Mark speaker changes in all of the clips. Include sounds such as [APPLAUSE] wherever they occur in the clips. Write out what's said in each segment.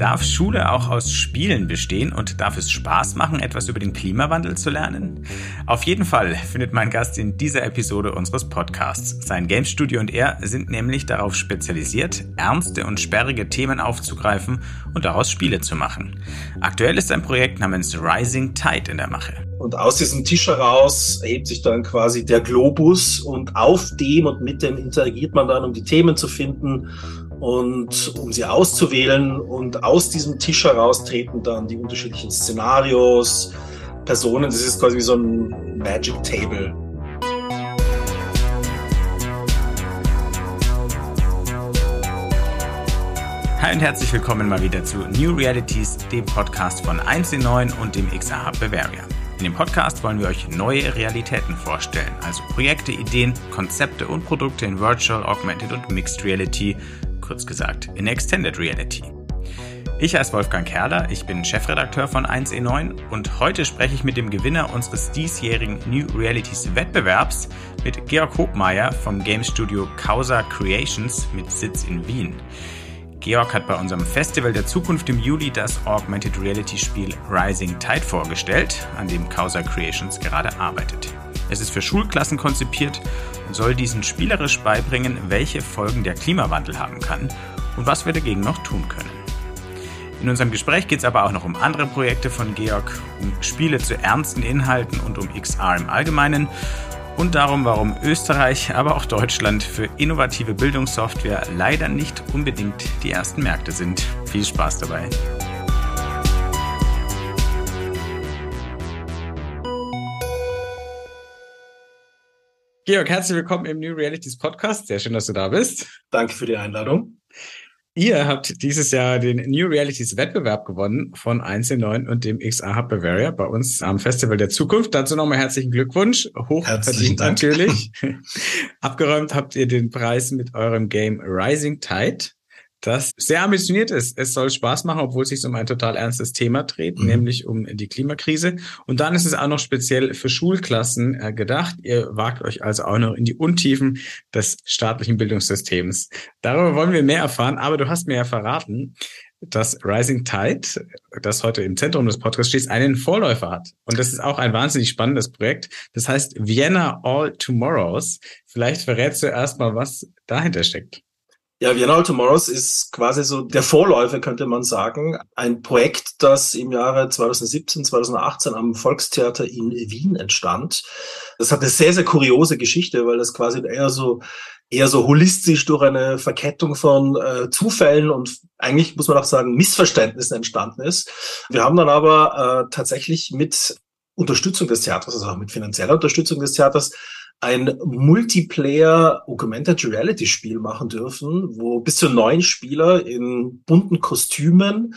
Speaker 1: Darf Schule auch aus Spielen bestehen und darf es Spaß machen, etwas über den Klimawandel zu lernen? Auf jeden Fall findet mein Gast in dieser Episode unseres Podcasts. Sein Game Studio und er sind nämlich darauf spezialisiert, ernste und sperrige Themen aufzugreifen und daraus Spiele zu machen. Aktuell ist ein Projekt namens Rising Tide in der Mache.
Speaker 2: Und aus diesem Tisch heraus erhebt sich dann quasi der Globus und auf dem und mit dem interagiert man dann, um die Themen zu finden und um sie auszuwählen und aus diesem Tisch heraus treten dann die unterschiedlichen Szenarios, Personen. Das ist quasi wie so ein Magic Table.
Speaker 1: Hi und herzlich willkommen mal wieder zu New Realities, dem Podcast von 1 in 9 und dem Hub Bavaria. In dem Podcast wollen wir euch neue Realitäten vorstellen, also Projekte, Ideen, Konzepte und Produkte in Virtual, Augmented und Mixed Reality kurz gesagt, in Extended Reality. Ich heiße Wolfgang Kerler, ich bin Chefredakteur von 1E9 und heute spreche ich mit dem Gewinner unseres diesjährigen New Realities Wettbewerbs, mit Georg Hobmeier vom Game Studio Causa Creations mit Sitz in Wien. Georg hat bei unserem Festival der Zukunft im Juli das Augmented Reality Spiel Rising Tide vorgestellt, an dem Causa Creations gerade arbeitet. Es ist für Schulklassen konzipiert und soll diesen spielerisch beibringen, welche Folgen der Klimawandel haben kann und was wir dagegen noch tun können. In unserem Gespräch geht es aber auch noch um andere Projekte von Georg, um Spiele zu ernsten Inhalten und um XR im Allgemeinen und darum, warum Österreich, aber auch Deutschland für innovative Bildungssoftware leider nicht unbedingt die ersten Märkte sind. Viel Spaß dabei! Georg, herzlich willkommen im New Realities Podcast. Sehr schön, dass du da bist.
Speaker 2: Danke für die Einladung.
Speaker 1: Ihr habt dieses Jahr den New Realities Wettbewerb gewonnen von 1.9 und dem XR Hub Bavaria bei uns am Festival der Zukunft. Dazu nochmal herzlichen Glückwunsch. Hochverdient natürlich. [LAUGHS] Abgeräumt habt ihr den Preis mit eurem Game Rising Tide das sehr ambitioniert ist. Es soll Spaß machen, obwohl es sich um ein total ernstes Thema dreht, mhm. nämlich um die Klimakrise. Und dann ist es auch noch speziell für Schulklassen äh, gedacht. Ihr wagt euch also auch noch in die Untiefen des staatlichen Bildungssystems. Darüber wollen wir mehr erfahren, aber du hast mir ja verraten, dass Rising Tide, das heute im Zentrum des Podcasts steht, einen Vorläufer hat. Und das ist auch ein wahnsinnig spannendes Projekt. Das heißt Vienna All Tomorrows. Vielleicht verrätst du erstmal, was dahinter steckt.
Speaker 2: Ja, Vienna Tomorrows ist quasi so der Vorläufer, könnte man sagen. Ein Projekt, das im Jahre 2017, 2018 am Volkstheater in Wien entstand. Das hat eine sehr, sehr kuriose Geschichte, weil das quasi eher so eher so holistisch durch eine Verkettung von äh, Zufällen und eigentlich muss man auch sagen Missverständnissen entstanden ist. Wir haben dann aber äh, tatsächlich mit Unterstützung des Theaters, also auch mit finanzieller Unterstützung des Theaters, ein Multiplayer Augmented Reality Spiel machen dürfen, wo bis zu neun Spieler in bunten Kostümen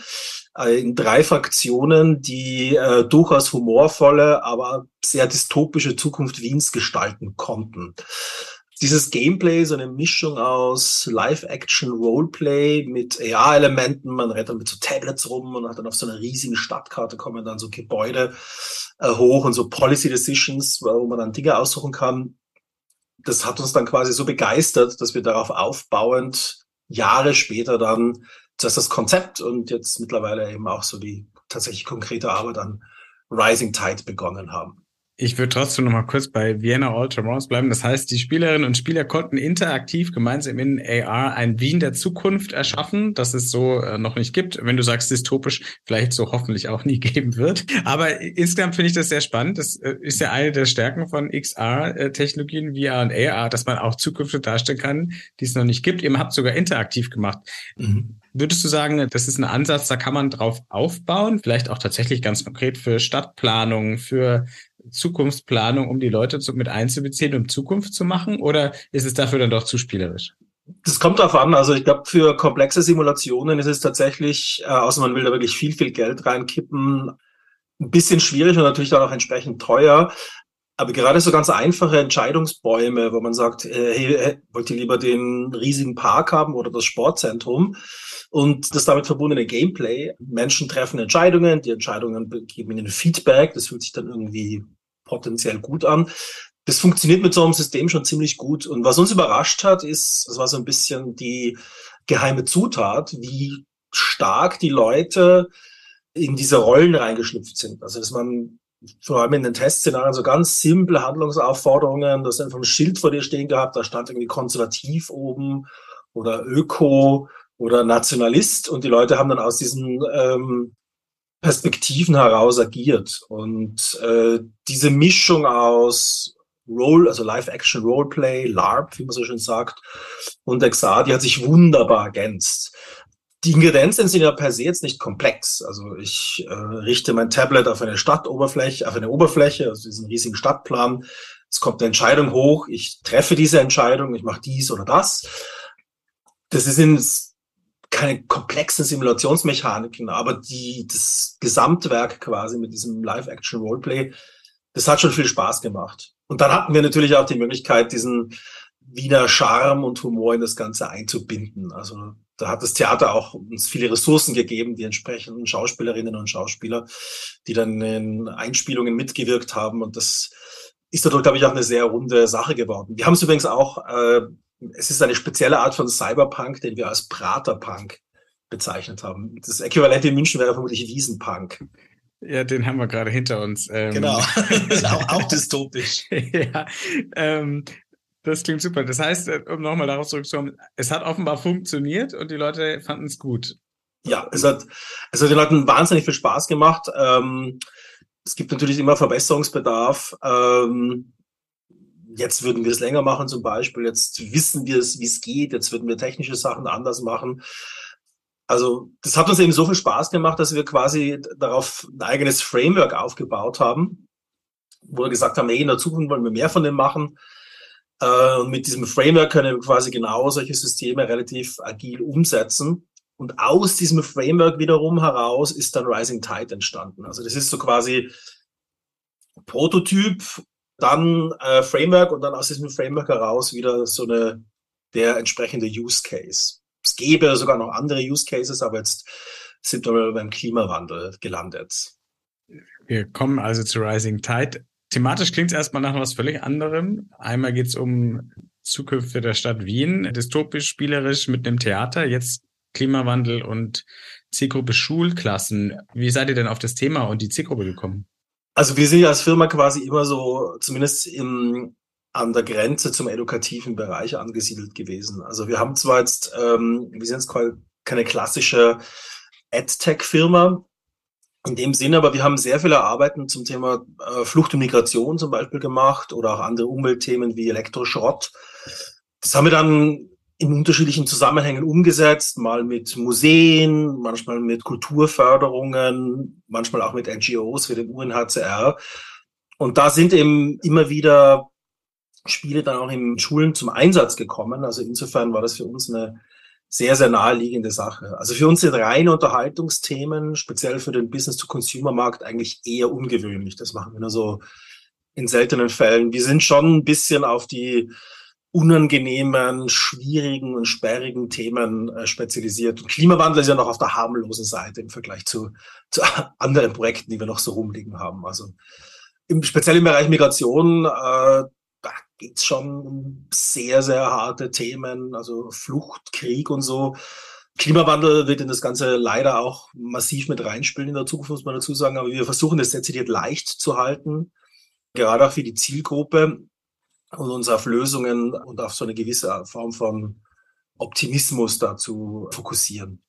Speaker 2: äh, in drei Fraktionen die äh, durchaus humorvolle, aber sehr dystopische Zukunft Wiens gestalten konnten. Dieses Gameplay, so eine Mischung aus Live-Action-Roleplay mit AR-Elementen, man rennt dann mit so Tablets rum und hat dann auf so einer riesigen Stadtkarte kommen dann so Gebäude äh, hoch und so Policy Decisions, wo man dann Dinge aussuchen kann. Das hat uns dann quasi so begeistert, dass wir darauf aufbauend Jahre später dann zuerst das Konzept und jetzt mittlerweile eben auch so die tatsächlich konkrete Arbeit an Rising Tide begonnen haben.
Speaker 1: Ich würde trotzdem noch mal kurz bei Vienna Ultramarines bleiben. Das heißt, die Spielerinnen und Spieler konnten interaktiv gemeinsam in AR ein Wien der Zukunft erschaffen, das es so äh, noch nicht gibt. Wenn du sagst dystopisch, vielleicht so hoffentlich auch nie [LAUGHS] geben wird. Aber insgesamt finde ich das sehr spannend. Das äh, ist ja eine der Stärken von XR-Technologien, VR und AR, dass man auch Zukünfte darstellen kann, die es noch nicht gibt. Ihr habt sogar interaktiv gemacht. Mhm. Würdest du sagen, das ist ein Ansatz, da kann man drauf aufbauen? Vielleicht auch tatsächlich ganz konkret für Stadtplanung, für Zukunftsplanung, um die Leute zu, mit einzubeziehen, um Zukunft zu machen? Oder ist es dafür dann doch zu spielerisch?
Speaker 2: Das kommt darauf an. Also ich glaube, für komplexe Simulationen ist es tatsächlich, äh, außer man will da wirklich viel, viel Geld reinkippen, ein bisschen schwierig und natürlich dann auch entsprechend teuer. Aber gerade so ganz einfache Entscheidungsbäume, wo man sagt, äh, hey, wollt ihr lieber den riesigen Park haben oder das Sportzentrum? Und das damit verbundene Gameplay. Menschen treffen Entscheidungen, die Entscheidungen geben ihnen Feedback, das fühlt sich dann irgendwie potenziell gut an. Das funktioniert mit so einem System schon ziemlich gut. Und was uns überrascht hat, ist, das war so ein bisschen die geheime Zutat, wie stark die Leute in diese Rollen reingeschlüpft sind. Also dass man vor allem in den Testszenarien so ganz simple Handlungsaufforderungen, das einfach ein Schild vor dir stehen gehabt, da stand irgendwie konservativ oben oder Öko oder Nationalist und die Leute haben dann aus diesen ähm, Perspektiven heraus agiert. Und äh, diese Mischung aus Role, also Live-Action Roleplay, LARP, wie man so schön sagt, und XR, die hat sich wunderbar ergänzt. Die Ingredienzien sind ja per se jetzt nicht komplex. Also ich äh, richte mein Tablet auf eine Stadtoberfläche, auf eine Oberfläche, also diesen riesigen Stadtplan. Es kommt eine Entscheidung hoch, ich treffe diese Entscheidung, ich mache dies oder das. Das sind keine komplexen Simulationsmechaniken, aber die, das Gesamtwerk quasi mit diesem Live-Action-Roleplay, das hat schon viel Spaß gemacht. Und dann hatten wir natürlich auch die Möglichkeit, diesen Wiener Charme und Humor in das Ganze einzubinden. Also da hat das Theater auch uns viele Ressourcen gegeben, die entsprechenden Schauspielerinnen und Schauspieler, die dann in Einspielungen mitgewirkt haben. Und das ist dadurch, glaube ich, auch eine sehr runde Sache geworden. Wir haben es übrigens auch, äh, es ist eine spezielle Art von Cyberpunk, den wir als Praterpunk bezeichnet haben. Das Äquivalent in München wäre vermutlich Wiesenpunk.
Speaker 1: Ja, den haben wir gerade hinter uns.
Speaker 2: Ähm. Genau, [LAUGHS] ist auch, auch dystopisch. [LAUGHS]
Speaker 1: ja, ähm, das klingt super. Das heißt, äh, um nochmal darauf zurückzukommen, es hat offenbar funktioniert und die Leute fanden es gut.
Speaker 2: Ja, es hat, es hat den Leuten wahnsinnig viel Spaß gemacht. Ähm, es gibt natürlich immer Verbesserungsbedarf. Ähm, jetzt würden wir es länger machen zum Beispiel. Jetzt wissen wir es, wie es geht. Jetzt würden wir technische Sachen anders machen. Also das hat uns eben so viel Spaß gemacht, dass wir quasi darauf ein eigenes Framework aufgebaut haben, wo wir gesagt haben, hey, in der Zukunft wollen wir mehr von dem machen. Äh, und mit diesem Framework können wir quasi genau solche Systeme relativ agil umsetzen. Und aus diesem Framework wiederum heraus ist dann Rising Tide entstanden. Also das ist so quasi Prototyp, dann äh, Framework und dann aus diesem Framework heraus wieder so eine der entsprechende Use Case. Es gäbe sogar noch andere Use Cases, aber jetzt sind wir beim Klimawandel gelandet.
Speaker 1: Wir kommen also zu Rising Tide. Thematisch klingt es erstmal nach was völlig anderem. Einmal geht es um Zukünfte der Stadt Wien, dystopisch, spielerisch mit einem Theater, jetzt Klimawandel und Zielgruppe Schulklassen. Wie seid ihr denn auf das Thema und die Zielgruppe gekommen?
Speaker 2: Also wir sind ja als Firma quasi immer so, zumindest im, an der Grenze zum edukativen Bereich angesiedelt gewesen. Also wir haben zwar jetzt, ähm, wir sind jetzt keine klassische AdTech-Firma, in dem Sinne, aber wir haben sehr viele Arbeiten zum Thema äh, Flucht und Migration zum Beispiel gemacht oder auch andere Umweltthemen wie Elektroschrott. Das haben wir dann in unterschiedlichen Zusammenhängen umgesetzt, mal mit Museen, manchmal mit Kulturförderungen, manchmal auch mit NGOs wie dem UNHCR. Und da sind eben immer wieder Spiele dann auch in Schulen zum Einsatz gekommen. Also insofern war das für uns eine sehr, sehr naheliegende Sache. Also für uns sind reine Unterhaltungsthemen, speziell für den Business-to-Consumer-Markt, eigentlich eher ungewöhnlich. Das machen wir nur so in seltenen Fällen. Wir sind schon ein bisschen auf die unangenehmen, schwierigen und sperrigen Themen äh, spezialisiert. Und Klimawandel ist ja noch auf der harmlosen Seite im Vergleich zu, zu [LAUGHS] anderen Projekten, die wir noch so rumliegen haben. Also im, speziell im Bereich Migration, äh, geht's schon um sehr, sehr harte Themen, also Flucht, Krieg und so. Klimawandel wird in das Ganze leider auch massiv mit reinspielen in der Zukunft, muss man dazu sagen. Aber wir versuchen das dezidiert leicht zu halten, gerade auch für die Zielgruppe und uns auf Lösungen und auf so eine gewisse Form von Optimismus dazu fokussieren.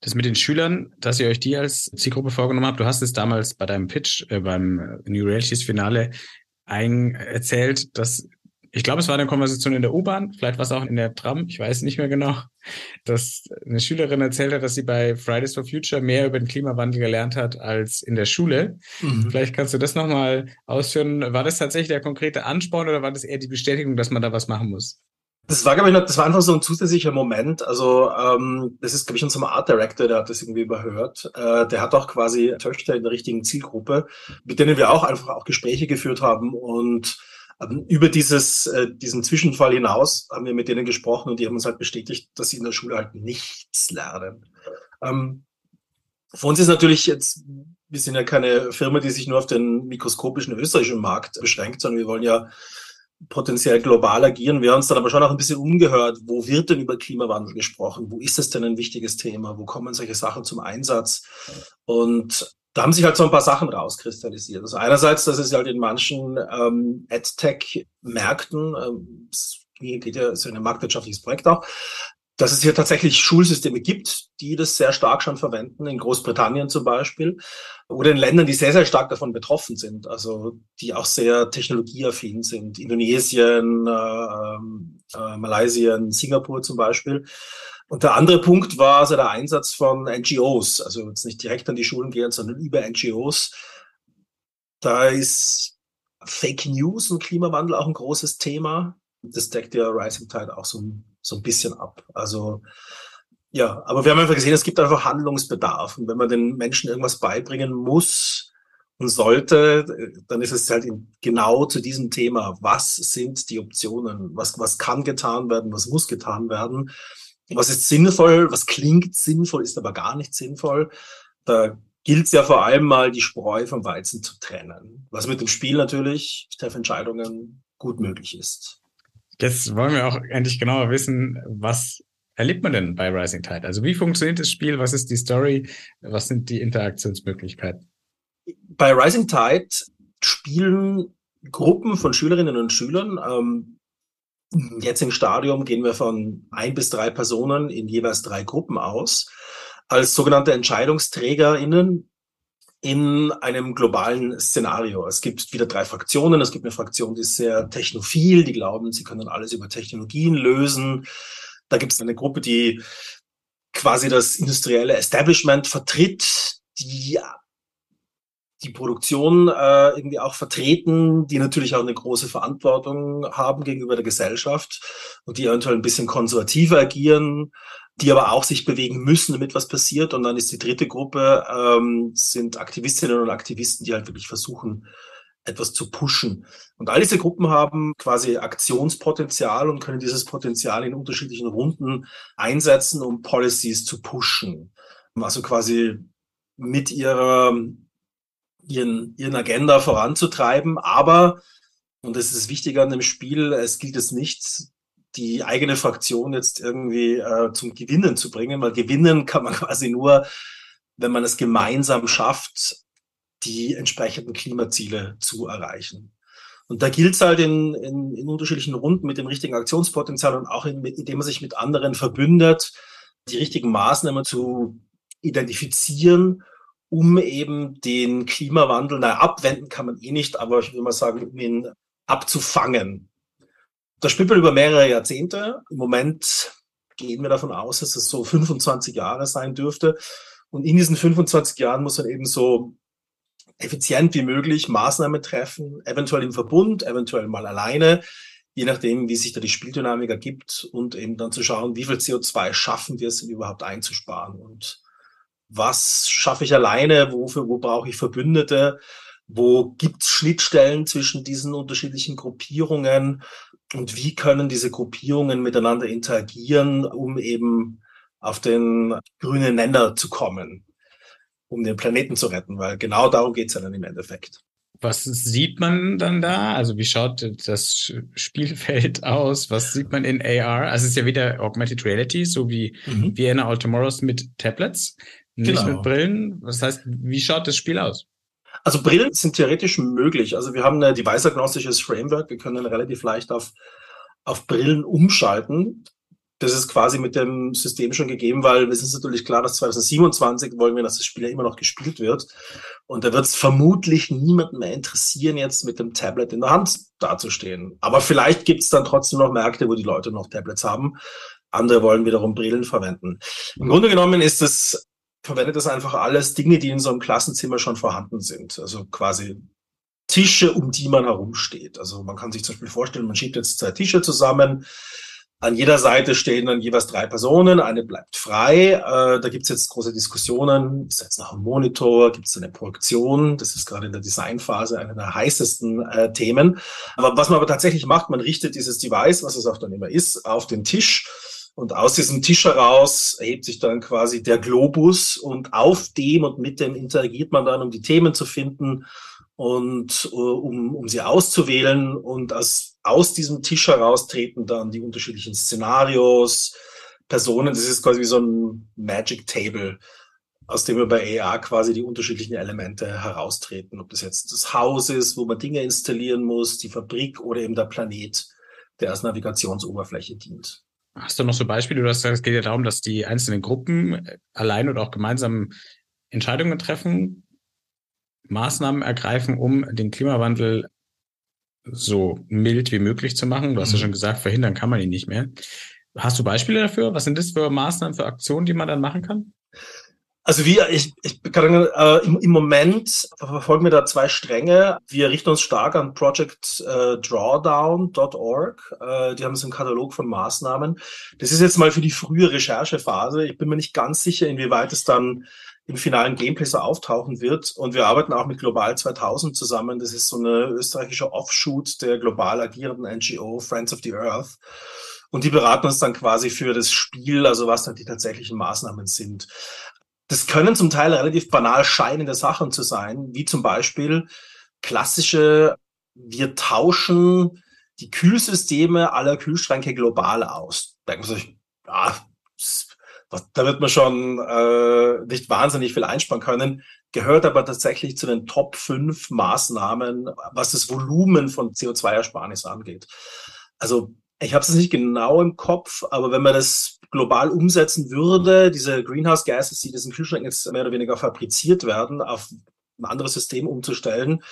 Speaker 1: Das mit den Schülern, dass ihr euch die als Zielgruppe vorgenommen habt, du hast es damals bei deinem Pitch, äh, beim New Realities Finale ein erzählt, dass ich glaube, es war eine Konversation in der U-Bahn, vielleicht war es auch in der Tram, ich weiß nicht mehr genau, dass eine Schülerin erzählt hat, dass sie bei Fridays for Future mehr über den Klimawandel gelernt hat als in der Schule. Mhm. Vielleicht kannst du das nochmal ausführen. War das tatsächlich der konkrete Ansporn oder war das eher die Bestätigung, dass man da was machen muss?
Speaker 2: Das war, glaube ich, das war einfach so ein zusätzlicher Moment. Also, ähm, das ist, glaube ich, unser Art Director, der hat das irgendwie überhört. Äh, der hat auch quasi Töchter in der richtigen Zielgruppe, mit denen wir auch einfach auch Gespräche geführt haben und über dieses, äh, diesen Zwischenfall hinaus haben wir mit denen gesprochen und die haben uns halt bestätigt, dass sie in der Schule halt nichts lernen. Ähm, für uns ist natürlich jetzt, wir sind ja keine Firma, die sich nur auf den mikroskopischen österreichischen Markt beschränkt, sondern wir wollen ja potenziell global agieren. Wir haben uns dann aber schon auch ein bisschen umgehört. Wo wird denn über Klimawandel gesprochen? Wo ist es denn ein wichtiges Thema? Wo kommen solche Sachen zum Einsatz? Und da haben sich halt so ein paar Sachen rauskristallisiert. Also einerseits, dass es halt in manchen ähm, AdTech-Märkten, ähm, geht ja, ja ein marktwirtschaftliches Projekt auch, dass es hier tatsächlich Schulsysteme gibt, die das sehr stark schon verwenden, in Großbritannien zum Beispiel, oder in Ländern, die sehr, sehr stark davon betroffen sind, also die auch sehr technologieaffin sind, Indonesien, äh, äh, Malaysia, Singapur zum Beispiel. Und der andere Punkt war also der Einsatz von NGOs, also jetzt nicht direkt an die Schulen gehen, sondern über NGOs. Da ist Fake News und Klimawandel auch ein großes Thema. Das deckt ja Rising Tide auch so ein, so ein bisschen ab. Also ja, aber wir haben einfach gesehen, es gibt einfach Handlungsbedarf. Und wenn man den Menschen irgendwas beibringen muss und sollte, dann ist es halt genau zu diesem Thema. Was sind die Optionen? Was, was kann getan werden? Was muss getan werden? Was ist sinnvoll? Was klingt sinnvoll, ist aber gar nicht sinnvoll? Da gilt es ja vor allem mal, die Spreu vom Weizen zu trennen. Was mit dem Spiel natürlich, Entscheidungen gut möglich ist.
Speaker 1: Jetzt wollen wir auch endlich genauer wissen, was erlebt man denn bei Rising Tide? Also wie funktioniert das Spiel? Was ist die Story? Was sind die Interaktionsmöglichkeiten?
Speaker 2: Bei Rising Tide spielen Gruppen von Schülerinnen und Schülern. Ähm, jetzt im Stadium gehen wir von ein bis drei Personen in jeweils drei Gruppen aus. Als sogenannte EntscheidungsträgerInnen in einem globalen Szenario. Es gibt wieder drei Fraktionen. Es gibt eine Fraktion, die ist sehr technophil, die glauben, sie können alles über Technologien lösen. Da gibt es eine Gruppe, die quasi das industrielle Establishment vertritt, die die Produktion äh, irgendwie auch vertreten, die natürlich auch eine große Verantwortung haben gegenüber der Gesellschaft und die eventuell ein bisschen konservativer agieren die aber auch sich bewegen müssen, damit was passiert. Und dann ist die dritte Gruppe, ähm, sind Aktivistinnen und Aktivisten, die halt wirklich versuchen, etwas zu pushen. Und all diese Gruppen haben quasi Aktionspotenzial und können dieses Potenzial in unterschiedlichen Runden einsetzen, um Policies zu pushen. Also quasi mit ihrer, ihren, ihren Agenda voranzutreiben. Aber, und das ist wichtig an dem Spiel, es gilt es nicht, die eigene Fraktion jetzt irgendwie äh, zum Gewinnen zu bringen, weil gewinnen kann man [LAUGHS] quasi nur, wenn man es gemeinsam schafft, die entsprechenden Klimaziele zu erreichen. Und da gilt es halt in, in, in unterschiedlichen Runden mit dem richtigen Aktionspotenzial und auch in, indem man sich mit anderen verbündet, die richtigen Maßnahmen zu identifizieren, um eben den Klimawandel, naja, abwenden kann man eh nicht, aber ich würde mal sagen, um ihn abzufangen. Das spielt man über mehrere Jahrzehnte. Im Moment gehen wir davon aus, dass es so 25 Jahre sein dürfte. Und in diesen 25 Jahren muss man eben so effizient wie möglich Maßnahmen treffen, eventuell im Verbund, eventuell mal alleine, je nachdem, wie sich da die Spieldynamik ergibt und eben dann zu schauen, wie viel CO2 schaffen wir es überhaupt einzusparen und was schaffe ich alleine, wofür, wo brauche ich Verbündete, wo gibt es Schnittstellen zwischen diesen unterschiedlichen Gruppierungen und wie können diese Gruppierungen miteinander interagieren, um eben auf den grünen Nenner zu kommen, um den Planeten zu retten, weil genau darum geht es ja dann im Endeffekt.
Speaker 1: Was sieht man dann da? Also wie schaut das Spielfeld aus? Was sieht man in AR? Also es ist ja wieder Augmented Reality, so wie mhm. Vienna All Tomorrows mit Tablets, nicht genau. mit Brillen. Das heißt, wie schaut das Spiel aus?
Speaker 2: Also Brillen sind theoretisch möglich. Also wir haben ein device-agnostisches Framework. Wir können relativ leicht auf, auf Brillen umschalten. Das ist quasi mit dem System schon gegeben, weil es ist natürlich klar, dass 2027 wollen wir, dass das Spiel ja immer noch gespielt wird. Und da wird es vermutlich niemanden mehr interessieren, jetzt mit dem Tablet in der Hand dazustehen. Aber vielleicht gibt es dann trotzdem noch Märkte, wo die Leute noch Tablets haben. Andere wollen wiederum Brillen verwenden. Im Grunde genommen ist es verwendet das einfach alles Dinge, die in so einem Klassenzimmer schon vorhanden sind. Also quasi Tische, um die man herumsteht. Also man kann sich zum Beispiel vorstellen, man schiebt jetzt zwei Tische zusammen. An jeder Seite stehen dann jeweils drei Personen, eine bleibt frei. Äh, da gibt's jetzt große Diskussionen. Ist jetzt noch ein Monitor? Gibt es eine Projektion? Das ist gerade in der Designphase einer der heißesten äh, Themen. Aber was man aber tatsächlich macht, man richtet dieses Device, was es auch dann immer ist, auf den Tisch und aus diesem Tisch heraus erhebt sich dann quasi der Globus und auf dem und mit dem interagiert man dann, um die Themen zu finden und uh, um, um sie auszuwählen und aus, aus diesem Tisch heraus treten dann die unterschiedlichen Szenarios, Personen. Das ist quasi wie so ein Magic Table, aus dem wir bei AR quasi die unterschiedlichen Elemente heraustreten. Ob das jetzt das Haus ist, wo man Dinge installieren muss, die Fabrik oder eben der Planet, der als Navigationsoberfläche dient.
Speaker 1: Hast du noch so Beispiele? Du hast gesagt, es geht ja darum, dass die einzelnen Gruppen allein oder auch gemeinsam Entscheidungen treffen, Maßnahmen ergreifen, um den Klimawandel so mild wie möglich zu machen. Du hast mhm. ja schon gesagt, verhindern kann man ihn nicht mehr. Hast du Beispiele dafür? Was sind das für Maßnahmen, für Aktionen, die man dann machen kann?
Speaker 2: Also wir, ich, ich kann, äh, im, im Moment verfolgen wir da zwei Stränge. Wir richten uns stark an Project äh, Drawdown.org. Äh, die haben so einen Katalog von Maßnahmen. Das ist jetzt mal für die frühe Recherchephase. Ich bin mir nicht ganz sicher, inwieweit es dann im finalen Gameplay so auftauchen wird. Und wir arbeiten auch mit Global 2000 zusammen. Das ist so eine österreichische Offshoot der global agierenden NGO Friends of the Earth. Und die beraten uns dann quasi für das Spiel, also was dann die tatsächlichen Maßnahmen sind. Das können zum Teil relativ banal scheinende Sachen zu sein, wie zum Beispiel klassische, wir tauschen die Kühlsysteme aller Kühlschränke global aus. Da denkt sich, ja, da wird man schon äh, nicht wahnsinnig viel einsparen können, gehört aber tatsächlich zu den Top 5 Maßnahmen, was das Volumen von CO2-Ersparnis angeht. Also ich habe es nicht genau im Kopf, aber wenn man das global umsetzen würde, diese Greenhouse Gases, die diesen Kühlschränken jetzt mehr oder weniger fabriziert werden, auf ein anderes System umzustellen,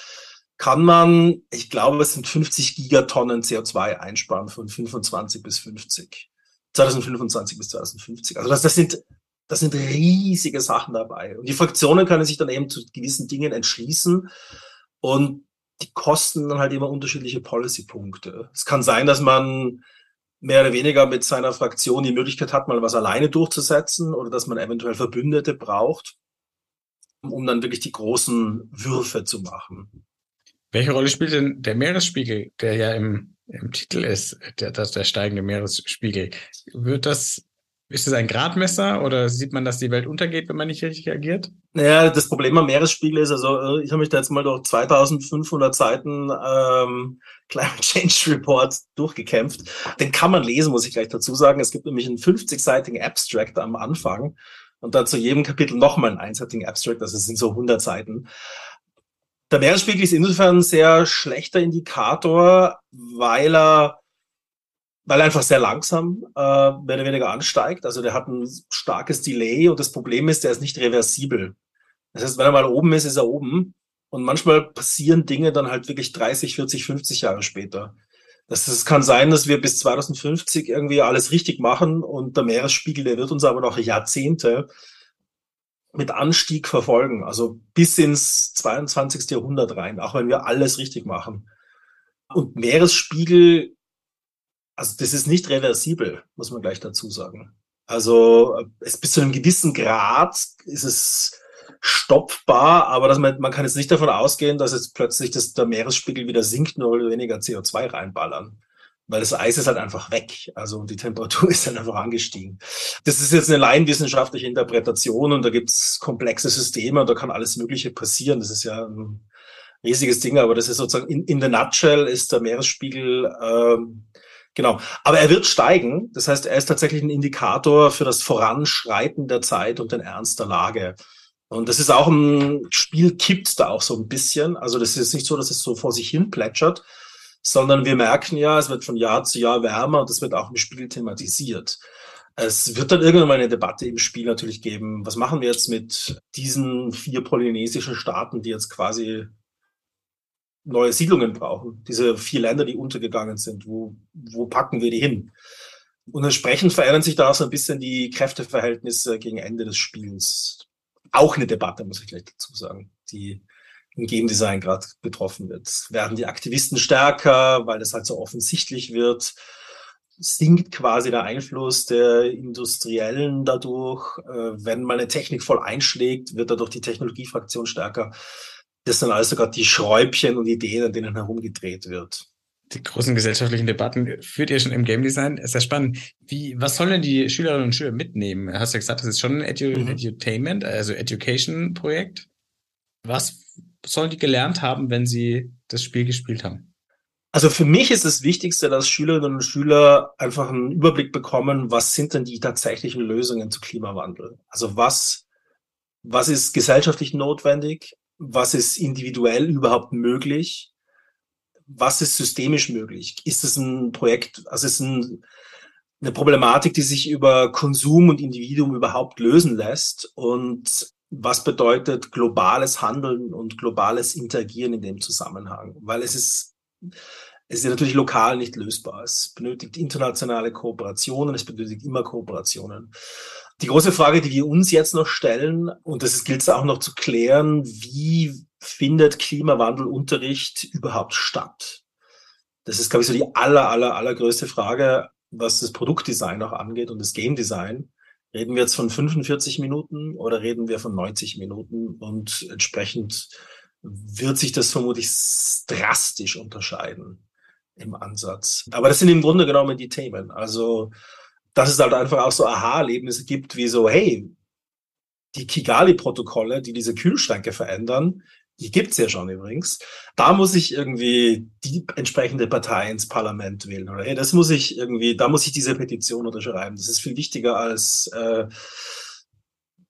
Speaker 2: kann man, ich glaube, es sind 50 Gigatonnen CO2 einsparen von 25 bis 50. 2025 bis 2050. Also das, das sind das sind riesige Sachen dabei. Und die Fraktionen können sich dann eben zu gewissen Dingen entschließen und die kosten dann halt immer unterschiedliche Policy-Punkte. Es kann sein, dass man mehr oder weniger mit seiner Fraktion die Möglichkeit hat, mal was alleine durchzusetzen oder dass man eventuell Verbündete braucht, um dann wirklich die großen Würfe zu machen.
Speaker 1: Welche Rolle spielt denn der Meeresspiegel, der ja im im Titel ist, der, das, der steigende Meeresspiegel. Wird das, ist das ein Gradmesser oder sieht man, dass die Welt untergeht, wenn man nicht richtig agiert?
Speaker 2: Naja, das Problem am Meeresspiegel ist, also äh, ich habe mich da jetzt mal durch 2500 Seiten ähm, Climate Change Report durchgekämpft. Den kann man lesen, muss ich gleich dazu sagen. Es gibt nämlich einen 50-seitigen Abstract am Anfang und dann zu jedem Kapitel nochmal einen einseitigen Abstract, also es sind so 100 Seiten. Der Meeresspiegel ist insofern ein sehr schlechter Indikator, weil er, weil er einfach sehr langsam äh, mehr oder weniger ansteigt. Also der hat ein starkes Delay und das Problem ist, der ist nicht reversibel. Das heißt, wenn er mal oben ist, ist er oben. Und manchmal passieren Dinge dann halt wirklich 30, 40, 50 Jahre später. Das, das kann sein, dass wir bis 2050 irgendwie alles richtig machen und der Meeresspiegel, der wird uns aber noch Jahrzehnte mit Anstieg verfolgen, also bis ins 22. Jahrhundert rein, auch wenn wir alles richtig machen. Und Meeresspiegel, also das ist nicht reversibel, muss man gleich dazu sagen. Also es bis zu einem gewissen Grad ist es stoppbar, aber dass man, man kann jetzt nicht davon ausgehen, dass jetzt plötzlich das, der Meeresspiegel wieder sinkt, nur weil weniger CO2 reinballern weil das Eis ist halt einfach weg. Also die Temperatur [LAUGHS] ist dann einfach angestiegen. Das ist jetzt eine laienwissenschaftliche Interpretation und da gibt's komplexe Systeme und da kann alles Mögliche passieren. Das ist ja ein riesiges Ding, aber das ist sozusagen in, in the nutshell ist der Meeresspiegel ähm, Genau. Aber er wird steigen. Das heißt, er ist tatsächlich ein Indikator für das Voranschreiten der Zeit und den Ernst der Lage. Und das ist auch ein Spiel kippt da auch so ein bisschen. Also das ist nicht so, dass es so vor sich hin plätschert, sondern wir merken ja, es wird von Jahr zu Jahr wärmer und das wird auch im Spiel thematisiert. Es wird dann irgendwann mal eine Debatte im Spiel natürlich geben. Was machen wir jetzt mit diesen vier polynesischen Staaten, die jetzt quasi neue Siedlungen brauchen? Diese vier Länder, die untergegangen sind. Wo, wo packen wir die hin? Und entsprechend verändern sich da so ein bisschen die Kräfteverhältnisse gegen Ende des Spiels. Auch eine Debatte, muss ich gleich dazu sagen, die im Game Design gerade betroffen wird. Werden die Aktivisten stärker, weil das halt so offensichtlich wird? Sinkt quasi der Einfluss der Industriellen dadurch? Äh, wenn mal eine Technik voll einschlägt, wird dadurch die Technologiefraktion stärker. Das sind alles sogar die Schräubchen und Ideen, an denen herumgedreht wird.
Speaker 1: Die großen gesellschaftlichen Debatten führt ihr schon im Game Design. Ist ja spannend. Wie, was sollen die Schülerinnen und Schüler mitnehmen? Hast du ja gesagt, das ist schon ein Edu mhm. Edutainment, also Education-Projekt. Was sollen die gelernt haben, wenn sie das Spiel gespielt haben?
Speaker 2: Also für mich ist das Wichtigste, dass Schülerinnen und Schüler einfach einen Überblick bekommen, was sind denn die tatsächlichen Lösungen zu Klimawandel? Also was, was ist gesellschaftlich notwendig? Was ist individuell überhaupt möglich? Was ist systemisch möglich? Ist es ein Projekt, also ist es ein, eine Problematik, die sich über Konsum und Individuum überhaupt lösen lässt? Und was bedeutet globales Handeln und globales Interagieren in dem Zusammenhang? Weil es ist, es ist natürlich lokal nicht lösbar. Es benötigt internationale Kooperationen, es benötigt immer Kooperationen. Die große Frage, die wir uns jetzt noch stellen, und das gilt es auch noch zu klären, wie findet Klimawandelunterricht überhaupt statt? Das ist, glaube ich, so die aller, aller, allergrößte Frage, was das Produktdesign auch angeht und das Game Design. Reden wir jetzt von 45 Minuten oder reden wir von 90 Minuten? Und entsprechend wird sich das vermutlich drastisch unterscheiden im Ansatz. Aber das sind im Grunde genommen die Themen. Also, dass es halt einfach auch so Aha-Erlebnisse gibt, wie so, hey, die Kigali-Protokolle, die diese Kühlschränke verändern, die gibt's ja schon übrigens. Da muss ich irgendwie die entsprechende Partei ins Parlament wählen. Oder hey, das muss ich irgendwie, da muss ich diese Petition unterschreiben. Das ist viel wichtiger als äh,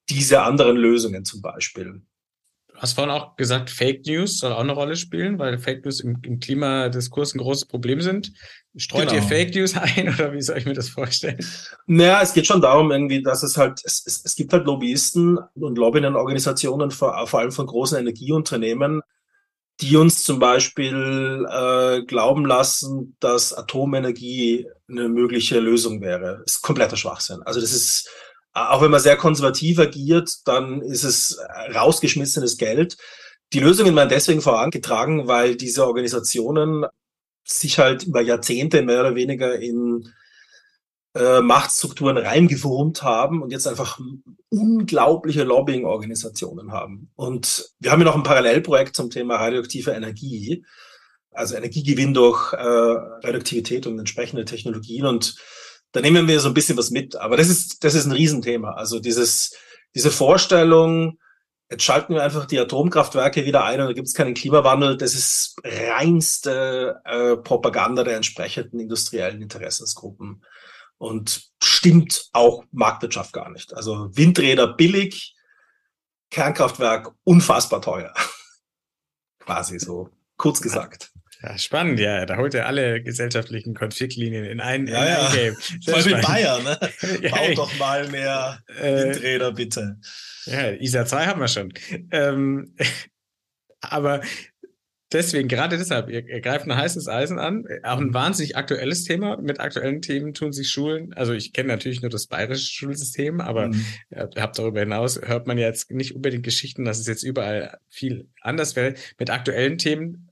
Speaker 2: diese anderen Lösungen zum Beispiel.
Speaker 1: Du hast vorhin auch gesagt, Fake News soll auch eine Rolle spielen, weil Fake News im, im Klimadiskurs ein großes Problem sind. Streut genau. ihr Fake News [LAUGHS] ein oder wie soll ich mir das vorstellen?
Speaker 2: Naja, es geht schon darum, irgendwie, dass es halt, es, es, es gibt halt Lobbyisten und Lobbyinnen-Organisationen, vor, vor allem von großen Energieunternehmen, die uns zum Beispiel äh, glauben lassen, dass Atomenergie eine mögliche Lösung wäre. Das ist kompletter Schwachsinn. Also das ist, auch wenn man sehr konservativ agiert, dann ist es rausgeschmissenes Geld. Die Lösungen werden deswegen vorangetragen, weil diese Organisationen sich halt über Jahrzehnte mehr oder weniger in äh, Machtstrukturen reingewurmt haben und jetzt einfach unglaubliche Lobbying-Organisationen haben. Und wir haben ja noch ein Parallelprojekt zum Thema radioaktive Energie, also Energiegewinn durch äh, Radioaktivität und entsprechende Technologien. Und da nehmen wir so ein bisschen was mit. Aber das ist, das ist ein Riesenthema. Also dieses, diese Vorstellung, Jetzt schalten wir einfach die Atomkraftwerke wieder ein und da gibt es keinen Klimawandel. Das ist reinste äh, Propaganda der entsprechenden industriellen Interessensgruppen und stimmt auch Marktwirtschaft gar nicht. Also Windräder billig, Kernkraftwerk unfassbar teuer. [LAUGHS] Quasi so, kurz gesagt.
Speaker 1: Ja, spannend, ja. Da holt er alle gesellschaftlichen Konfliktlinien in ein,
Speaker 2: ja, in ein ja. Game. Sehr Voll wie Bayern, ne? [LAUGHS] Baut doch mal mehr äh, Windräder, bitte.
Speaker 1: Ja, ISA 2 haben wir schon. Ähm, [LAUGHS] aber deswegen, gerade deshalb, ihr, ihr greift ein heißes Eisen an. Auch ein wahnsinnig aktuelles Thema. Mit aktuellen Themen tun sich Schulen. Also ich kenne natürlich nur das bayerische Schulsystem, aber mhm. habt darüber hinaus hört man jetzt nicht unbedingt Geschichten, dass es jetzt überall viel anders wäre. Mit aktuellen Themen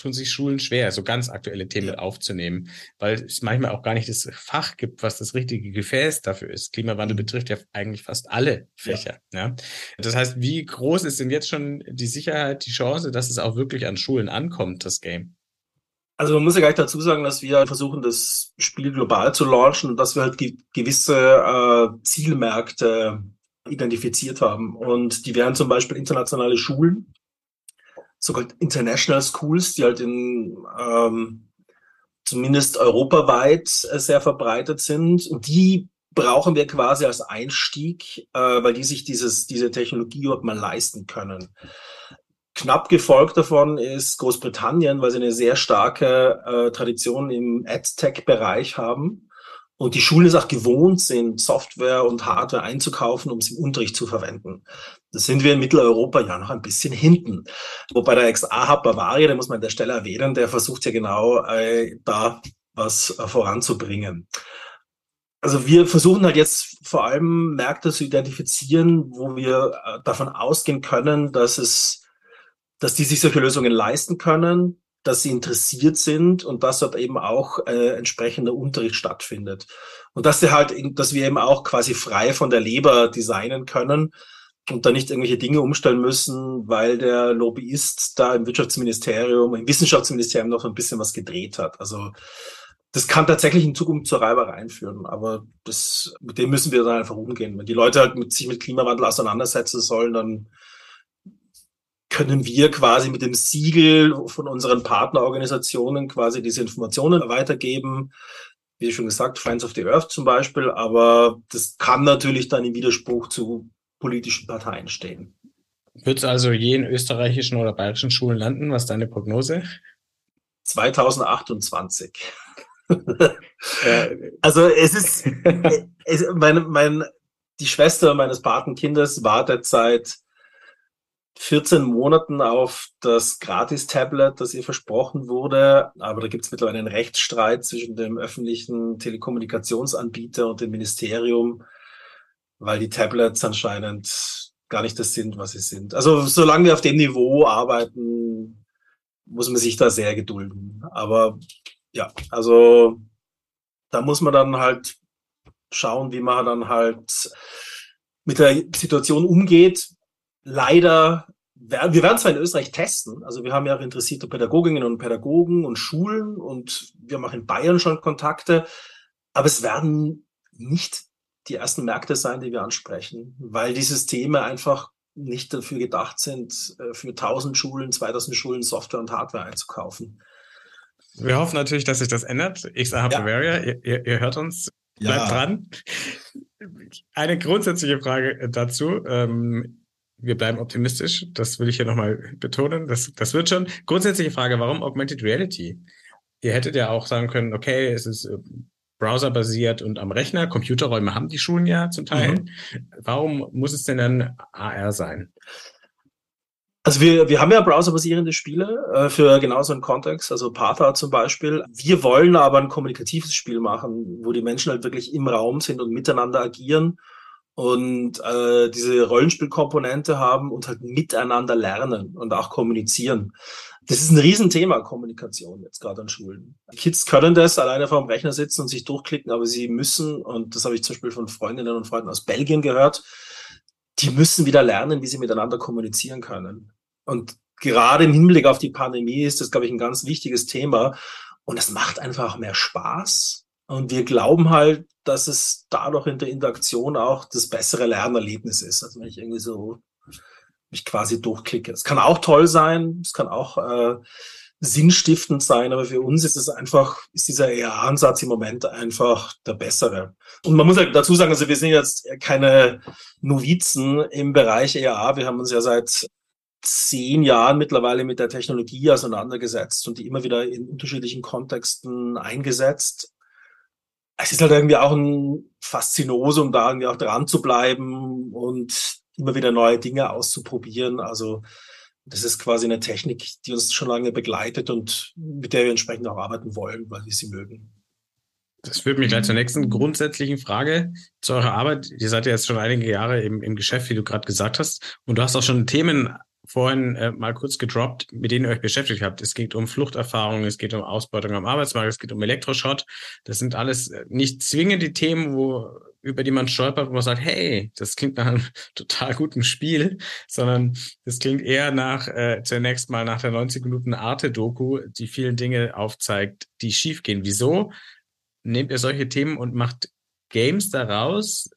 Speaker 1: tun sich Schulen schwer, so ganz aktuelle Themen aufzunehmen, weil es manchmal auch gar nicht das Fach gibt, was das richtige Gefäß dafür ist. Klimawandel mhm. betrifft ja eigentlich fast alle Fächer. Ja. ja. Das heißt, wie groß ist denn jetzt schon die Sicherheit, die Chance, dass es auch wirklich an Schulen ankommt, das Game?
Speaker 2: Also man muss ja gleich dazu sagen, dass wir versuchen, das Spiel global zu launchen und dass wir halt gewisse äh, Zielmärkte identifiziert haben. Und die wären zum Beispiel internationale Schulen, sogenannte International Schools, die halt in ähm, zumindest europaweit äh, sehr verbreitet sind. Und die brauchen wir quasi als Einstieg, äh, weil die sich dieses, diese Technologie überhaupt mal leisten können. Knapp gefolgt davon ist Großbritannien, weil sie eine sehr starke äh, Tradition im AdTech-Bereich haben und die Schulen es auch gewohnt sind, Software und Hardware einzukaufen, um sie im Unterricht zu verwenden. Da sind wir in Mitteleuropa ja noch ein bisschen hinten. Wobei der XA-Hub Bavaria, der muss man an der Stelle erwähnen, der versucht ja genau äh, da was äh, voranzubringen. Also wir versuchen halt jetzt vor allem Märkte zu identifizieren, wo wir äh, davon ausgehen können, dass es, dass die sich solche Lösungen leisten können, dass sie interessiert sind und dass dort eben auch äh, entsprechender Unterricht stattfindet. Und dass sie halt, dass wir eben auch quasi frei von der Leber designen können und da nicht irgendwelche Dinge umstellen müssen, weil der Lobbyist da im Wirtschaftsministerium, im Wissenschaftsministerium noch ein bisschen was gedreht hat. Also das kann tatsächlich in Zukunft zur Reiberei führen, aber das, mit dem müssen wir dann einfach umgehen. Wenn die Leute halt mit sich mit Klimawandel auseinandersetzen sollen, dann können wir quasi mit dem Siegel von unseren Partnerorganisationen quasi diese Informationen weitergeben. Wie schon gesagt, Friends of the Earth zum Beispiel, aber das kann natürlich dann im Widerspruch zu politischen Parteien stehen.
Speaker 1: Wird es also je in österreichischen oder bayerischen Schulen landen? Was ist deine Prognose?
Speaker 2: 2028. [LAUGHS] also es ist, es, mein, mein, die Schwester meines Patenkindes wartet seit 14 Monaten auf das Gratis-Tablet, das ihr versprochen wurde. Aber da gibt es mittlerweile einen Rechtsstreit zwischen dem öffentlichen Telekommunikationsanbieter und dem Ministerium, weil die Tablets anscheinend gar nicht das sind, was sie sind. Also solange wir auf dem Niveau arbeiten, muss man sich da sehr gedulden. Aber ja, also da muss man dann halt schauen, wie man dann halt mit der Situation umgeht. Leider, wir werden zwar in Österreich testen, also wir haben ja auch interessierte Pädagoginnen und Pädagogen und Schulen und wir machen in Bayern schon Kontakte, aber es werden nicht die ersten Märkte sein, die wir ansprechen, weil die Systeme einfach nicht dafür gedacht sind, äh, für 1000 Schulen, 2000 Schulen Software und Hardware einzukaufen.
Speaker 1: Wir hoffen natürlich, dass sich das ändert. Hub ja. Bavaria, ihr, ihr, ihr, hört uns, bleibt ja. dran. Eine grundsätzliche Frage dazu. Ähm, wir bleiben optimistisch. Das will ich hier nochmal betonen. Das, das wird schon. Grundsätzliche Frage, warum Augmented Reality? Ihr hättet ja auch sagen können, okay, es ist äh, browserbasiert und am Rechner. Computerräume haben die Schulen ja zum Teil. Mhm. Warum muss es denn dann AR sein?
Speaker 2: Also wir, wir haben ja browserbasierende Spiele äh, für genau so einen Kontext, also Patha zum Beispiel. Wir wollen aber ein kommunikatives Spiel machen, wo die Menschen halt wirklich im Raum sind und miteinander agieren und äh, diese Rollenspielkomponente haben und halt miteinander lernen und auch kommunizieren. Das ist ein Riesenthema, Kommunikation jetzt gerade an Schulen. Kids können das alleine vor dem Rechner sitzen und sich durchklicken, aber sie müssen, und das habe ich zum Beispiel von Freundinnen und Freunden aus Belgien gehört, die müssen wieder lernen, wie sie miteinander kommunizieren können. Und gerade im Hinblick auf die Pandemie ist das, glaube ich, ein ganz wichtiges Thema. Und es macht einfach mehr Spaß. Und wir glauben halt, dass es dadurch in der Interaktion auch das bessere Lernerlebnis ist. Also wenn ich irgendwie so mich quasi durchklicke. Es kann auch toll sein, es kann auch äh, sinnstiftend sein, aber für uns ist es einfach, ist dieser ER-Ansatz im Moment einfach der bessere. Und man muss ja dazu sagen, also wir sind jetzt keine Novizen im Bereich ER. Wir haben uns ja seit zehn Jahren mittlerweile mit der Technologie auseinandergesetzt und die immer wieder in unterschiedlichen Kontexten eingesetzt. Es ist halt irgendwie auch ein Faszinosum, da irgendwie auch dran zu bleiben und immer wieder neue Dinge auszuprobieren. Also das ist quasi eine Technik, die uns schon lange begleitet und mit der wir entsprechend auch arbeiten wollen, weil wir sie mögen.
Speaker 1: Das führt mich gleich zur nächsten grundsätzlichen Frage zu eurer Arbeit. Ihr seid ja jetzt schon einige Jahre im, im Geschäft, wie du gerade gesagt hast. Und du hast auch schon Themen vorhin äh, mal kurz gedroppt, mit denen ihr euch beschäftigt habt. Es geht um Fluchterfahrung, es geht um Ausbeutung am Arbeitsmarkt, es geht um Elektroschrott. Das sind alles äh, nicht zwingend die Themen, wo über die man stolpert, wo man sagt, hey, das klingt nach einem [LAUGHS] total guten Spiel, sondern das klingt eher nach äh, zunächst mal nach der 90 Minuten Arte-Doku, die vielen Dinge aufzeigt, die schiefgehen. Wieso nehmt ihr solche Themen und macht Games daraus?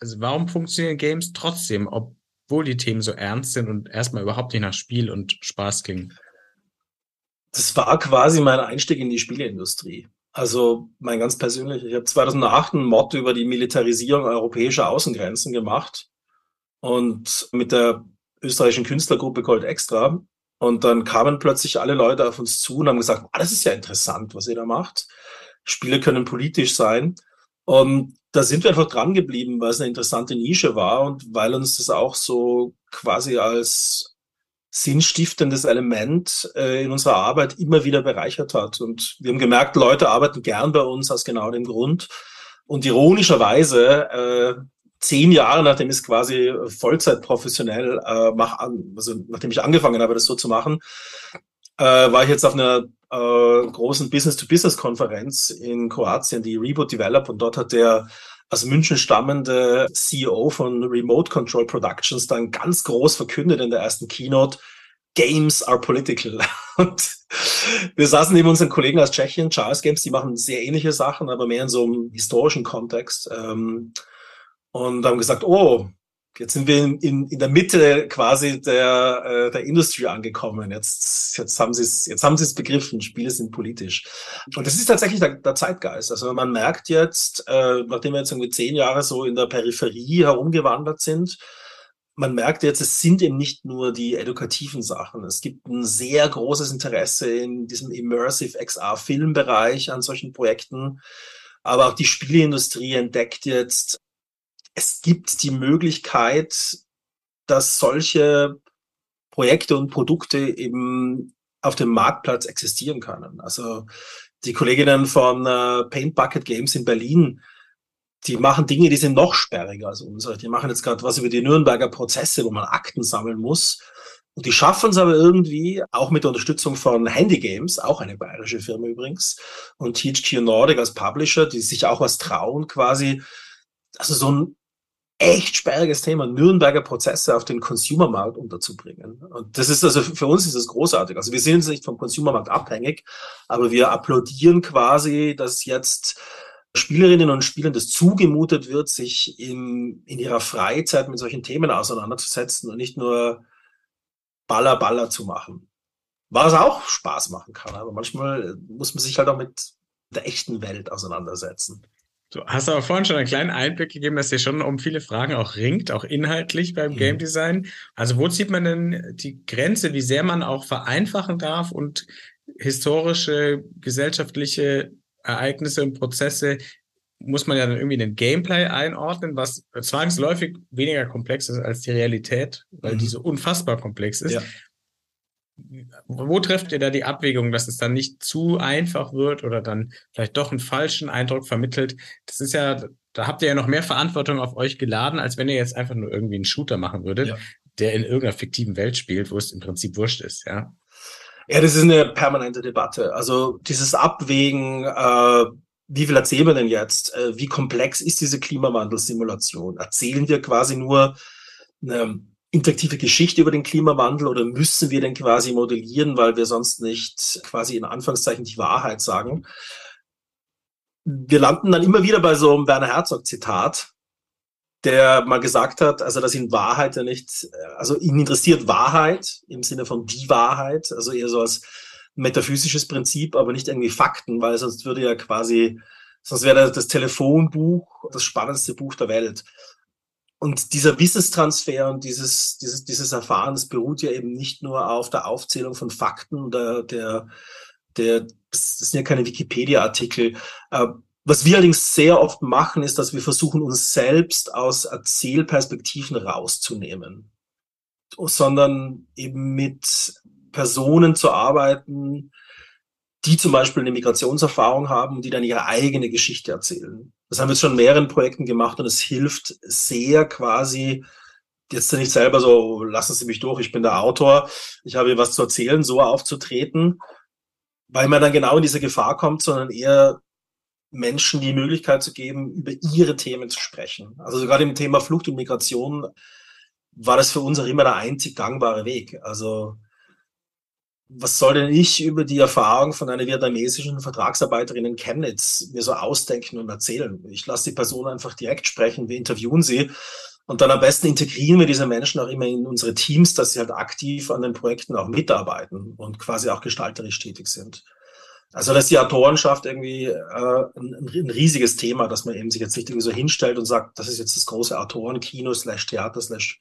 Speaker 1: Also warum funktionieren Games trotzdem, obwohl die Themen so ernst sind und erstmal überhaupt nicht nach Spiel und Spaß klingen?
Speaker 2: Das war quasi mein Einstieg in die Spieleindustrie. Also mein ganz persönlich, ich habe 2008 ein Mod über die Militarisierung europäischer Außengrenzen gemacht und mit der österreichischen Künstlergruppe Gold Extra. Und dann kamen plötzlich alle Leute auf uns zu und haben gesagt, ah, das ist ja interessant, was ihr da macht. Spiele können politisch sein. Und da sind wir einfach dran geblieben, weil es eine interessante Nische war und weil uns das auch so quasi als sinnstiftendes Element äh, in unserer Arbeit immer wieder bereichert hat. Und wir haben gemerkt, Leute arbeiten gern bei uns aus genau dem Grund. Und ironischerweise, äh, zehn Jahre nachdem ich es quasi Vollzeit professionell äh, mach also nachdem ich angefangen habe, das so zu machen, äh, war ich jetzt auf einer äh, großen Business-to-Business-Konferenz in Kroatien, die Reboot Develop, und dort hat der aus München stammende CEO von Remote Control Productions dann ganz groß verkündet in der ersten Keynote, Games are political. [LAUGHS] Und wir saßen neben unseren Kollegen aus Tschechien, Charles Games, die machen sehr ähnliche Sachen, aber mehr in so einem historischen Kontext. Ähm, und haben gesagt, oh, Jetzt sind wir in, in, in der Mitte quasi der, äh, der Industrie angekommen. Jetzt, jetzt haben sie es, jetzt haben sie es begriffen. Spiele sind politisch. Und das ist tatsächlich der, der Zeitgeist. Also man merkt jetzt, äh, nachdem wir jetzt irgendwie zehn Jahre so in der Peripherie herumgewandert sind, man merkt jetzt, es sind eben nicht nur die edukativen Sachen. Es gibt ein sehr großes Interesse in diesem Immersive XR-Filmbereich an solchen Projekten. Aber auch die Spieleindustrie entdeckt jetzt es gibt die Möglichkeit, dass solche Projekte und Produkte eben auf dem Marktplatz existieren können. Also die Kolleginnen von äh, Paint Bucket Games in Berlin, die machen Dinge, die sind noch sperriger als unsere. Die machen jetzt gerade was über die Nürnberger Prozesse, wo man Akten sammeln muss. Und die schaffen es aber irgendwie, auch mit der Unterstützung von Handy Games, auch eine bayerische Firma übrigens, und THQ Nordic als Publisher, die sich auch was trauen, quasi, also so ein echt sperriges Thema, Nürnberger Prozesse auf den Consumermarkt unterzubringen. Und das ist also für uns ist das großartig. Also wir sind jetzt nicht vom Consumermarkt abhängig, aber wir applaudieren quasi, dass jetzt Spielerinnen und Spielern das zugemutet wird, sich in, in ihrer Freizeit mit solchen Themen auseinanderzusetzen und nicht nur Baller Baller zu machen. Was auch Spaß machen kann, aber manchmal muss man sich halt auch mit der echten Welt auseinandersetzen.
Speaker 1: Du hast aber vorhin schon einen kleinen Einblick gegeben, dass ihr schon um viele Fragen auch ringt, auch inhaltlich beim mhm. Game Design. Also wo zieht man denn die Grenze, wie sehr man auch vereinfachen darf und historische, gesellschaftliche Ereignisse und Prozesse muss man ja dann irgendwie in den Gameplay einordnen, was zwangsläufig weniger komplex ist als die Realität, weil mhm. die so unfassbar komplex ist. Ja wo trefft ihr da die Abwägung, dass es dann nicht zu einfach wird oder dann vielleicht doch einen falschen Eindruck vermittelt? Das ist ja, da habt ihr ja noch mehr Verantwortung auf euch geladen, als wenn ihr jetzt einfach nur irgendwie einen Shooter machen würdet, ja. der in irgendeiner fiktiven Welt spielt, wo es im Prinzip wurscht ist, ja.
Speaker 2: Ja, das ist eine permanente Debatte. Also dieses Abwägen, äh, wie viel erzählen wir denn jetzt? Äh, wie komplex ist diese Klimawandelsimulation? Erzählen wir quasi nur eine interaktive Geschichte über den Klimawandel oder müssen wir den quasi modellieren, weil wir sonst nicht quasi in Anführungszeichen die Wahrheit sagen? Wir landen dann immer wieder bei so einem Werner Herzog Zitat, der mal gesagt hat, also dass ihn Wahrheit ja nicht, also ihn interessiert Wahrheit im Sinne von die Wahrheit, also eher so als metaphysisches Prinzip, aber nicht irgendwie Fakten, weil sonst würde ja quasi, sonst wäre das Telefonbuch das spannendste Buch der Welt. Und dieser Wissenstransfer und dieses, dieses, dieses Erfahren, das beruht ja eben nicht nur auf der Aufzählung von Fakten, der, der, der das sind ja keine Wikipedia-Artikel. Äh, was wir allerdings sehr oft machen, ist, dass wir versuchen, uns selbst aus Erzählperspektiven rauszunehmen, sondern eben mit Personen zu arbeiten, die zum Beispiel eine Migrationserfahrung haben, die dann ihre eigene Geschichte erzählen. Das haben wir schon in mehreren Projekten gemacht und es hilft sehr quasi, jetzt nicht selber so, lassen Sie mich durch, ich bin der Autor, ich habe was zu erzählen, so aufzutreten, weil man dann genau in diese Gefahr kommt, sondern eher Menschen die Möglichkeit zu geben, über ihre Themen zu sprechen. Also gerade im Thema Flucht und Migration war das für uns auch immer der einzig gangbare Weg. Also was soll denn ich über die Erfahrung von einer vietnamesischen Vertragsarbeiterin in Chemnitz mir so ausdenken und erzählen? Ich lasse die Person einfach direkt sprechen, wir interviewen sie und dann am besten integrieren wir diese Menschen auch immer in unsere Teams, dass sie halt aktiv an den Projekten auch mitarbeiten und quasi auch gestalterisch tätig sind. Also das ist die Autorenschaft irgendwie äh, ein, ein, riesiges Thema, dass man eben sich jetzt nicht irgendwie so hinstellt und sagt, das ist jetzt das große Autorenkino slash Theater slash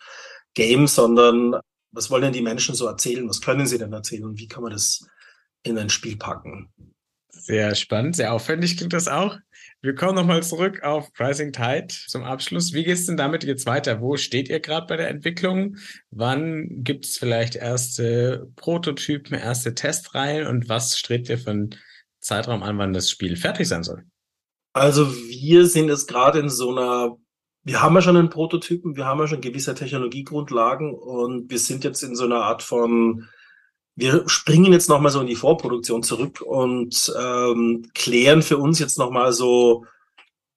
Speaker 2: Game, sondern was wollen denn die Menschen so erzählen? Was können sie denn erzählen und wie kann man das in ein Spiel packen?
Speaker 1: Sehr spannend, sehr aufwendig klingt das auch. Wir kommen nochmal zurück auf Pricing Tide zum Abschluss. Wie geht es denn damit jetzt weiter? Wo steht ihr gerade bei der Entwicklung? Wann gibt es vielleicht erste Prototypen, erste Testreihen und was strebt ihr für einen Zeitraum an, wann das Spiel fertig sein soll?
Speaker 2: Also wir sind jetzt gerade in so einer wir haben ja schon einen Prototypen, wir haben ja schon gewisse Technologiegrundlagen und wir sind jetzt in so einer Art von, wir springen jetzt nochmal so in die Vorproduktion zurück und ähm, klären für uns jetzt nochmal so,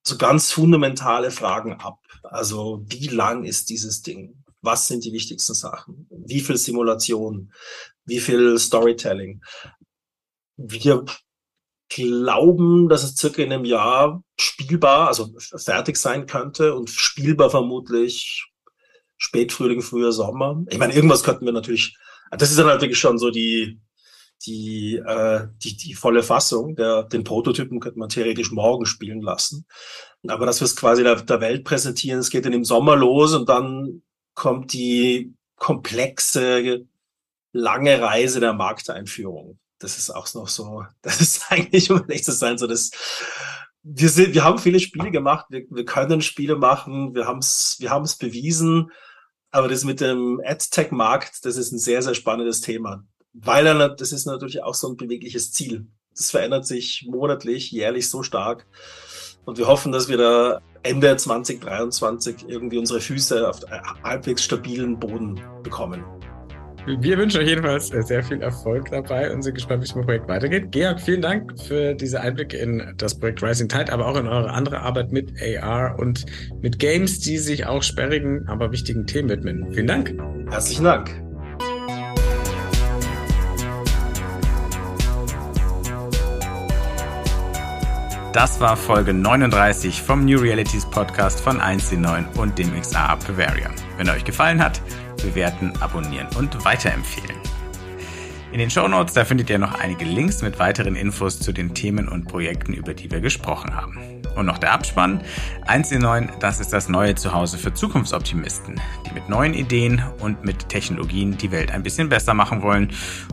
Speaker 2: so ganz fundamentale Fragen ab. Also wie lang ist dieses Ding? Was sind die wichtigsten Sachen? Wie viel Simulation? Wie viel Storytelling? Wir glauben, dass es circa in einem Jahr spielbar, also fertig sein könnte und spielbar vermutlich Spätfrühling, früher Sommer. Ich meine, irgendwas könnten wir natürlich, das ist dann halt wirklich schon so die, die, äh, die, die volle Fassung. Der, den Prototypen könnte man theoretisch morgen spielen lassen. Aber dass wir es quasi der, der Welt präsentieren, es geht dann im Sommer los und dann kommt die komplexe, lange Reise der Markteinführung. Das ist auch noch so, [LAUGHS] das ist eigentlich, um ehrlich zu sein, so das, wir sind, wir haben viele Spiele gemacht, wir, wir können Spiele machen, wir haben es, wir haben es bewiesen, aber das mit dem AdTech-Markt, das ist ein sehr, sehr spannendes Thema, weil er, das ist natürlich auch so ein bewegliches Ziel. Das verändert sich monatlich, jährlich so stark. Und wir hoffen, dass wir da Ende 2023 irgendwie unsere Füße auf halbwegs stabilen Boden bekommen.
Speaker 1: Wir wünschen euch jedenfalls sehr viel Erfolg dabei und sind gespannt, wie es mit dem Projekt weitergeht. Georg, vielen Dank für diese Einblicke in das Projekt Rising Tide, aber auch in eure andere Arbeit mit AR und mit Games, die sich auch sperrigen, aber wichtigen Themen widmen. Vielen Dank.
Speaker 2: Herzlichen Dank.
Speaker 1: Das war Folge 39 vom New Realities Podcast von 1C9 und dem XR Bavaria. Wenn er euch gefallen hat, bewerten, abonnieren und weiterempfehlen. In den Show Notes da findet ihr noch einige Links mit weiteren Infos zu den Themen und Projekten, über die wir gesprochen haben. Und noch der Abspann. 1C9, das ist das neue Zuhause für Zukunftsoptimisten, die mit neuen Ideen und mit Technologien die Welt ein bisschen besser machen wollen.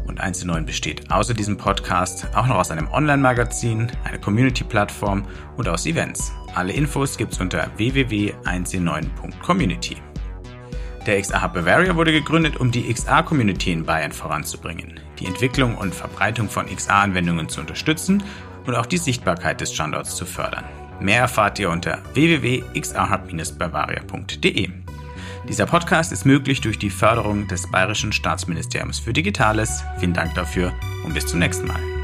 Speaker 1: Und 1C9 besteht außer diesem Podcast auch noch aus einem Online-Magazin, einer Community-Plattform und aus Events. Alle Infos gibt's unter www.1c9.community. Der XR Hub Bavaria wurde gegründet, um die XR-Community in Bayern voranzubringen, die Entwicklung und Verbreitung von XR-Anwendungen zu unterstützen und auch die Sichtbarkeit des Standorts zu fördern. Mehr erfahrt ihr unter www.xrhub-bavaria.de. Dieser Podcast ist möglich durch die Förderung des Bayerischen Staatsministeriums für Digitales. Vielen Dank dafür und bis zum nächsten Mal.